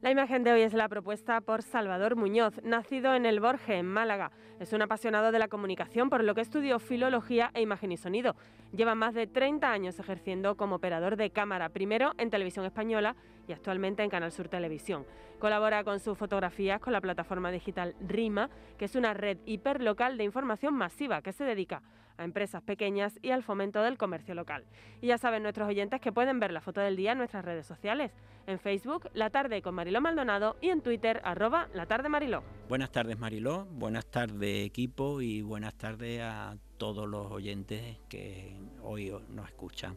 La imagen de hoy es la propuesta por Salvador Muñoz, nacido en el Borge, en Málaga. Es un apasionado de la comunicación, por lo que estudió filología e imagen y sonido. Lleva más de 30 años ejerciendo como operador de cámara, primero en Televisión Española y actualmente en Canal Sur Televisión. Colabora con sus fotografías con la plataforma digital RIMA, que es una red hiperlocal de información masiva que se dedica a empresas pequeñas y al fomento del comercio local. Y ya saben nuestros oyentes que pueden ver la foto del día en nuestras redes sociales. En Facebook, La Tarde con Mariló Maldonado y en Twitter, arroba La Tarde Mariló. Buenas tardes Mariló, buenas tardes equipo y buenas tardes a todos los oyentes que hoy nos escuchan.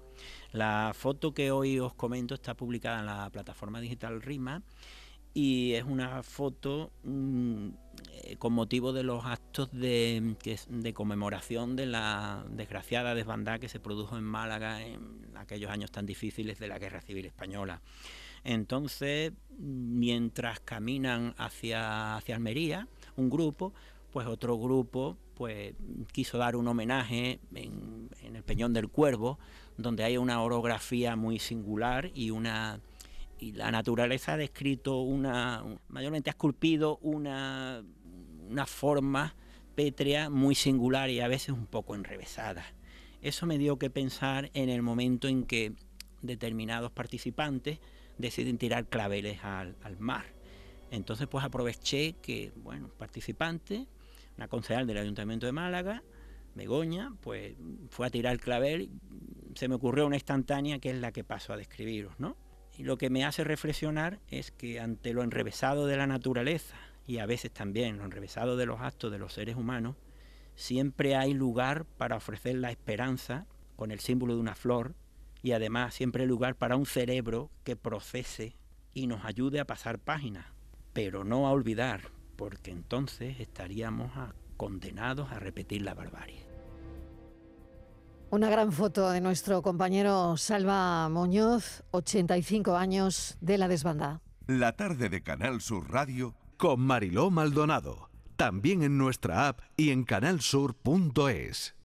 La foto que hoy os comento está publicada en la plataforma digital Rima y es una foto mm, eh, con motivo de los actos de, de, conmemoración de la desgraciada desbandada que se produjo en Málaga en aquellos años tan difíciles de la Guerra Civil Española. Entonces, mientras caminan hacia, hacia Almería, un grupo, pues otro grupo pues quiso dar un homenaje en, en el Peñón del Cuervo, donde hay una orografía muy singular y una y la naturaleza ha descrito una, mayormente ha esculpido una, una forma pétrea muy singular y a veces un poco enrevesada. Eso me dio que pensar en el momento en que determinados participantes deciden tirar claveles al, al mar. Entonces pues aproveché que, bueno, participante, una concejal del Ayuntamiento de Málaga, Begoña, pues fue a tirar el clavel, se me ocurrió una instantánea que es la que paso a describiros, ¿no? Y lo que me hace reflexionar es que ante lo enrevesado de la naturaleza y a veces también lo enrevesado de los actos de los seres humanos, siempre hay lugar para ofrecer la esperanza con el símbolo de una flor y además siempre hay lugar para un cerebro que procese y nos ayude a pasar páginas, pero no a olvidar, porque entonces estaríamos condenados a repetir la barbarie. Una gran foto de nuestro compañero Salva Muñoz, 85 años de la desbandada. La tarde de Canal Sur Radio con Mariló Maldonado. También en nuestra app y en canalsur.es.